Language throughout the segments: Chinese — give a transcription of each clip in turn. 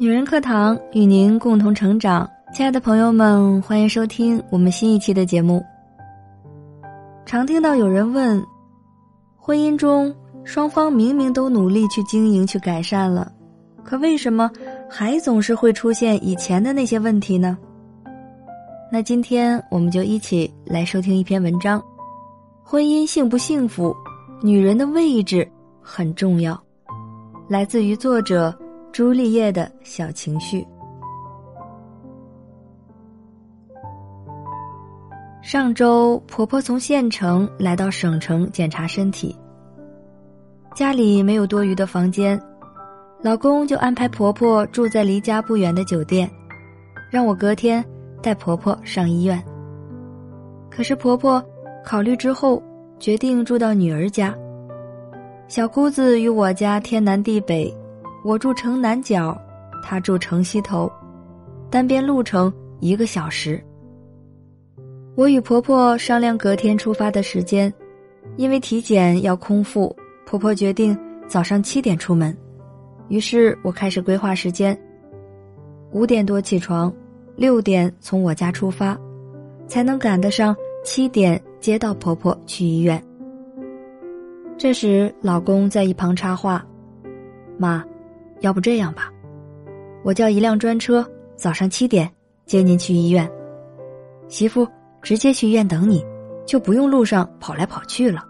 女人课堂与您共同成长，亲爱的朋友们，欢迎收听我们新一期的节目。常听到有人问：婚姻中双方明明都努力去经营、去改善了，可为什么还总是会出现以前的那些问题呢？那今天我们就一起来收听一篇文章：婚姻幸不幸福，女人的位置很重要。来自于作者。朱丽叶的小情绪。上周，婆婆从县城来到省城检查身体。家里没有多余的房间，老公就安排婆婆住在离家不远的酒店，让我隔天带婆婆上医院。可是婆婆考虑之后，决定住到女儿家。小姑子与我家天南地北。我住城南角，他住城西头，单边路程一个小时。我与婆婆商量隔天出发的时间，因为体检要空腹，婆婆决定早上七点出门。于是我开始规划时间：五点多起床，六点从我家出发，才能赶得上七点接到婆婆去医院。这时，老公在一旁插话：“妈。”要不这样吧，我叫一辆专车，早上七点接您去医院。媳妇直接去医院等你，就不用路上跑来跑去了。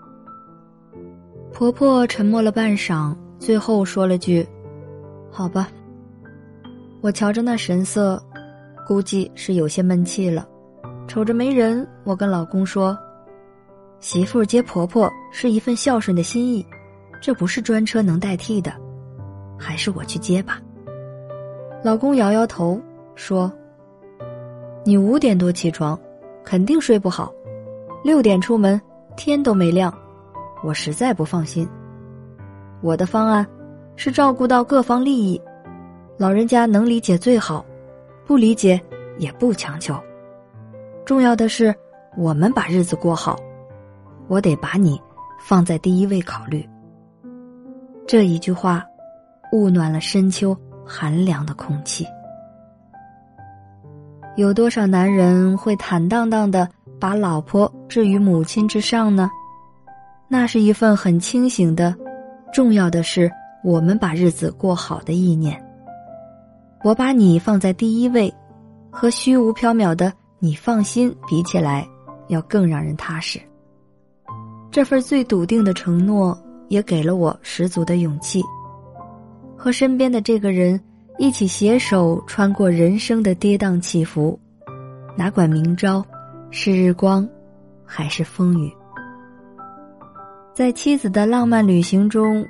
婆婆沉默了半晌，最后说了句：“好吧。”我瞧着那神色，估计是有些闷气了。瞅着没人，我跟老公说：“媳妇接婆婆是一份孝顺的心意，这不是专车能代替的。”还是我去接吧。老公摇摇头说：“你五点多起床，肯定睡不好。六点出门，天都没亮，我实在不放心。我的方案是照顾到各方利益，老人家能理解最好，不理解也不强求。重要的是我们把日子过好，我得把你放在第一位考虑。”这一句话。捂暖了深秋寒凉的空气。有多少男人会坦荡荡的把老婆置于母亲之上呢？那是一份很清醒的，重要的是我们把日子过好的意念。我把你放在第一位，和虚无缥缈的“你放心”比起来，要更让人踏实。这份最笃定的承诺，也给了我十足的勇气。和身边的这个人一起携手穿过人生的跌宕起伏，哪管明朝是日光，还是风雨。在妻子的浪漫旅行中，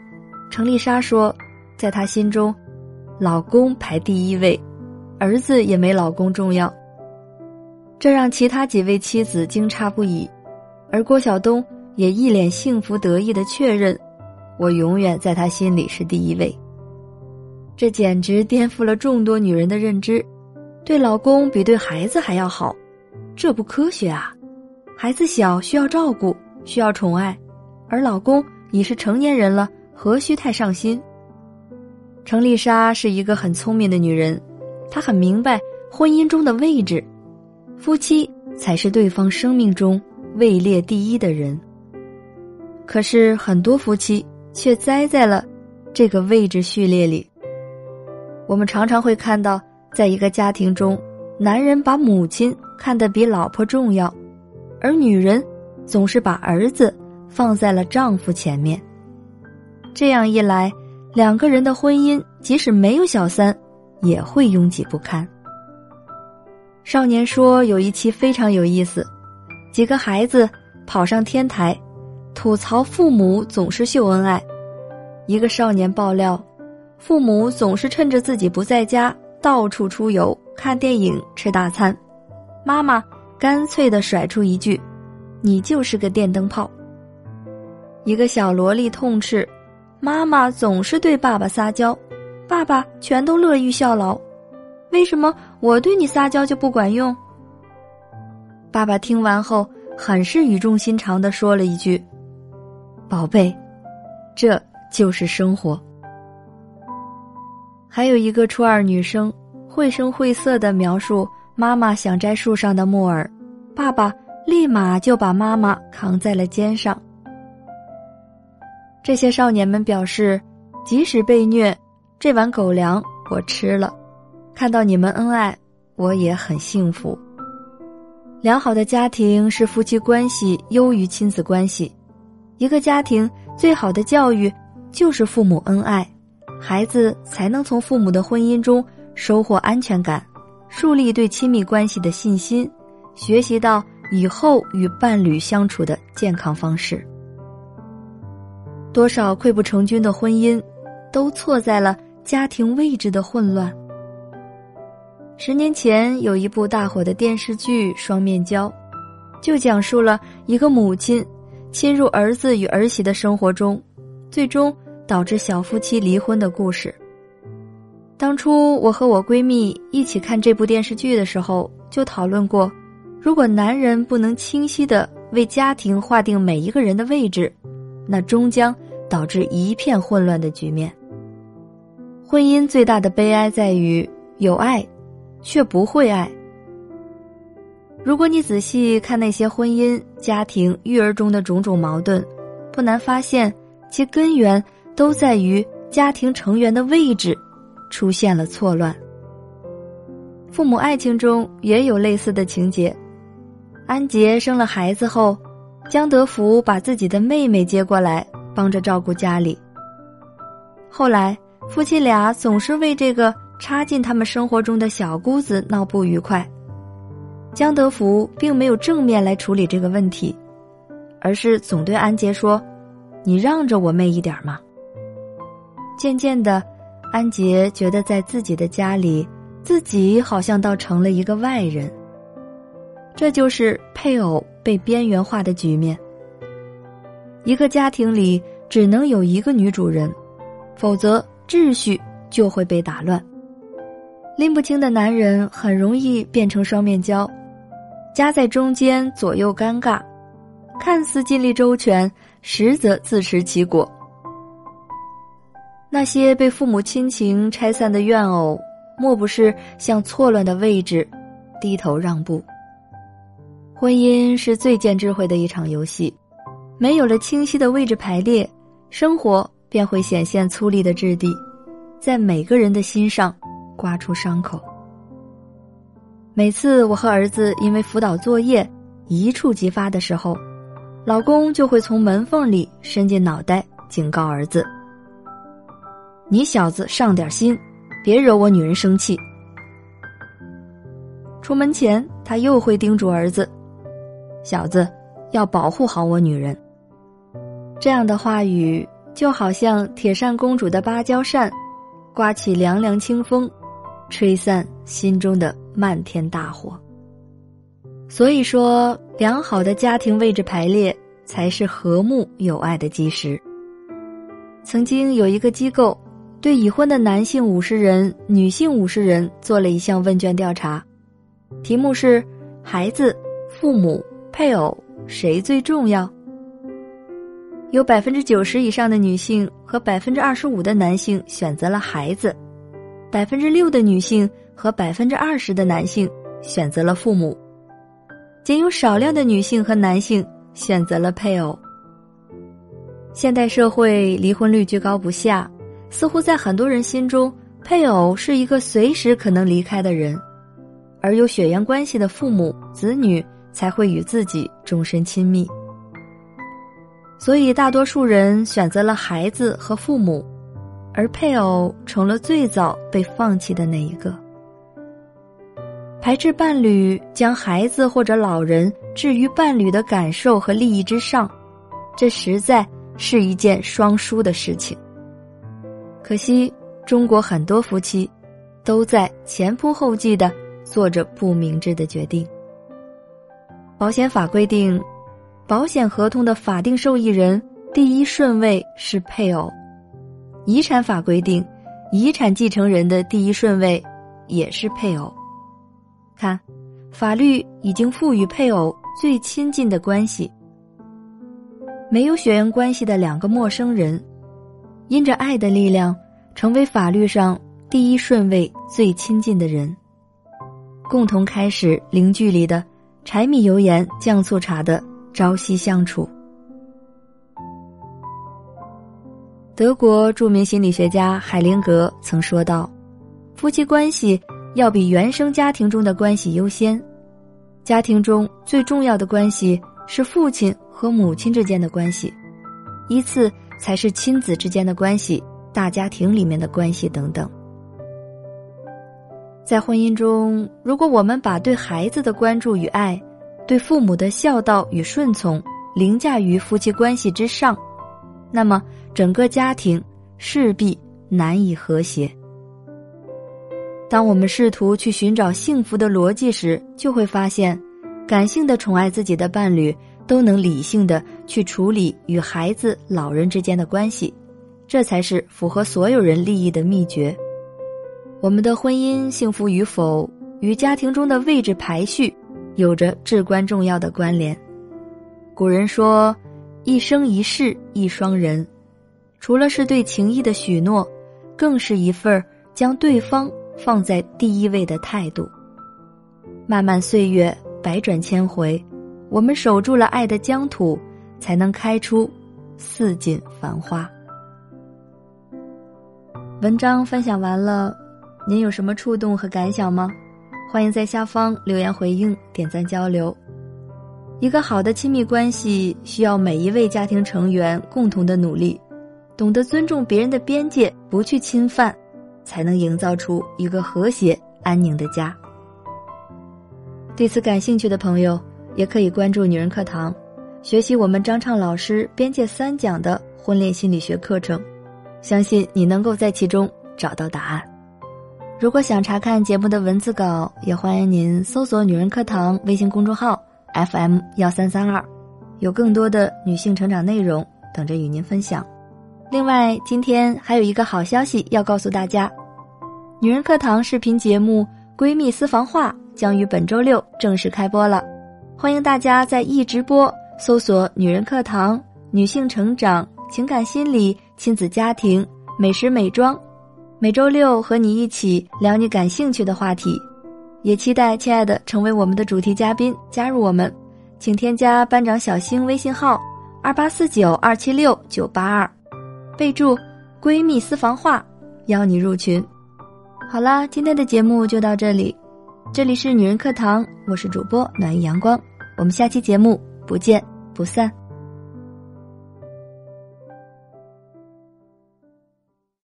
程丽莎说，在她心中，老公排第一位，儿子也没老公重要。这让其他几位妻子惊诧不已，而郭晓东也一脸幸福得意的确认，我永远在他心里是第一位。这简直颠覆了众多女人的认知，对老公比对孩子还要好，这不科学啊！孩子小需要照顾，需要宠爱，而老公已是成年人了，何须太上心？程丽莎是一个很聪明的女人，她很明白婚姻中的位置，夫妻才是对方生命中位列第一的人。可是很多夫妻却栽在了这个位置序列里。我们常常会看到，在一个家庭中，男人把母亲看得比老婆重要，而女人总是把儿子放在了丈夫前面。这样一来，两个人的婚姻即使没有小三，也会拥挤不堪。少年说有一期非常有意思，几个孩子跑上天台，吐槽父母总是秀恩爱，一个少年爆料。父母总是趁着自己不在家，到处出游、看电影、吃大餐。妈妈干脆的甩出一句：“你就是个电灯泡。”一个小萝莉痛斥：“妈妈总是对爸爸撒娇，爸爸全都乐于效劳，为什么我对你撒娇就不管用？”爸爸听完后，很是语重心长的说了一句：“宝贝，这就是生活。”还有一个初二女生，绘声绘色的描述妈妈想摘树上的木耳，爸爸立马就把妈妈扛在了肩上。这些少年们表示，即使被虐，这碗狗粮我吃了。看到你们恩爱，我也很幸福。良好的家庭是夫妻关系优于亲子关系，一个家庭最好的教育就是父母恩爱，孩子才能从父母的婚姻中收获安全感，树立对亲密关系的信心，学习到以后与伴侣相处的健康方式。多少溃不成军的婚姻，都错在了家庭位置的混乱。十年前有一部大火的电视剧《双面胶》，就讲述了一个母亲侵入儿子与儿媳的生活中，最终导致小夫妻离婚的故事。当初我和我闺蜜一起看这部电视剧的时候，就讨论过，如果男人不能清晰的为家庭划定每一个人的位置，那终将导致一片混乱的局面。婚姻最大的悲哀在于有爱。却不会爱。如果你仔细看那些婚姻、家庭、育儿中的种种矛盾，不难发现，其根源都在于家庭成员的位置出现了错乱。父母爱情中也有类似的情节。安杰生了孩子后，江德福把自己的妹妹接过来，帮着照顾家里。后来，夫妻俩总是为这个。插进他们生活中的小姑子闹不愉快，江德福并没有正面来处理这个问题，而是总对安杰说：“你让着我妹一点嘛。”渐渐的，安杰觉得在自己的家里，自己好像倒成了一个外人。这就是配偶被边缘化的局面。一个家庭里只能有一个女主人，否则秩序就会被打乱。拎不清的男人很容易变成双面胶，夹在中间左右尴尬，看似尽力周全，实则自食其果。那些被父母亲情拆散的怨偶，莫不是向错乱的位置低头让步？婚姻是最见智慧的一场游戏，没有了清晰的位置排列，生活便会显现粗粝的质地，在每个人的心上。刮出伤口。每次我和儿子因为辅导作业一触即发的时候，老公就会从门缝里伸进脑袋警告儿子：“你小子上点心，别惹我女人生气。”出门前他又会叮嘱儿子：“小子，要保护好我女人。”这样的话语就好像铁扇公主的芭蕉扇，刮起凉凉清风。吹散心中的漫天大火。所以说，良好的家庭位置排列才是和睦友爱的基石。曾经有一个机构对已婚的男性五十人、女性五十人做了一项问卷调查，题目是：孩子、父母、配偶谁最重要？有百分之九十以上的女性和百分之二十五的男性选择了孩子。百分之六的女性和百分之二十的男性选择了父母，仅有少量的女性和男性选择了配偶。现代社会离婚率居高不下，似乎在很多人心中，配偶是一个随时可能离开的人，而有血缘关系的父母、子女才会与自己终身亲密。所以，大多数人选择了孩子和父母。而配偶成了最早被放弃的那一个。排斥伴侣，将孩子或者老人置于伴侣的感受和利益之上，这实在是一件双输的事情。可惜，中国很多夫妻都在前仆后继的做着不明智的决定。保险法规定，保险合同的法定受益人第一顺位是配偶。遗产法规定，遗产继承人的第一顺位也是配偶。看，法律已经赋予配偶最亲近的关系。没有血缘关系的两个陌生人，因着爱的力量，成为法律上第一顺位最亲近的人，共同开始零距离的柴米油盐酱醋茶的朝夕相处。德国著名心理学家海灵格曾说道：“夫妻关系要比原生家庭中的关系优先。家庭中最重要的关系是父亲和母亲之间的关系，依次才是亲子之间的关系、大家庭里面的关系等等。在婚姻中，如果我们把对孩子的关注与爱、对父母的孝道与顺从凌驾于夫妻关系之上，那么。”整个家庭势必难以和谐。当我们试图去寻找幸福的逻辑时，就会发现，感性的宠爱自己的伴侣，都能理性的去处理与孩子、老人之间的关系，这才是符合所有人利益的秘诀。我们的婚姻幸福与否，与家庭中的位置排序有着至关重要的关联。古人说：“一生一世一双人。”除了是对情谊的许诺，更是一份将对方放在第一位的态度。漫漫岁月，百转千回，我们守住了爱的疆土，才能开出似锦繁花。文章分享完了，您有什么触动和感想吗？欢迎在下方留言回应、点赞交流。一个好的亲密关系，需要每一位家庭成员共同的努力。懂得尊重别人的边界，不去侵犯，才能营造出一个和谐安宁的家。对此感兴趣的朋友，也可以关注女人课堂，学习我们张畅老师《边界三讲》的婚恋心理学课程，相信你能够在其中找到答案。如果想查看节目的文字稿，也欢迎您搜索“女人课堂”微信公众号 FM 幺三三二，有更多的女性成长内容等着与您分享。另外，今天还有一个好消息要告诉大家，女人课堂视频节目《闺蜜私房话》将于本周六正式开播了，欢迎大家在易直播搜索“女人课堂”、女性成长、情感心理、亲子家庭、美食美妆，每周六和你一起聊你感兴趣的话题，也期待亲爱的成为我们的主题嘉宾，加入我们，请添加班长小星微信号：二八四九二七六九八二。备注：闺蜜私房话，邀你入群。好啦，今天的节目就到这里，这里是女人课堂，我是主播暖意阳光，我们下期节目不见不散。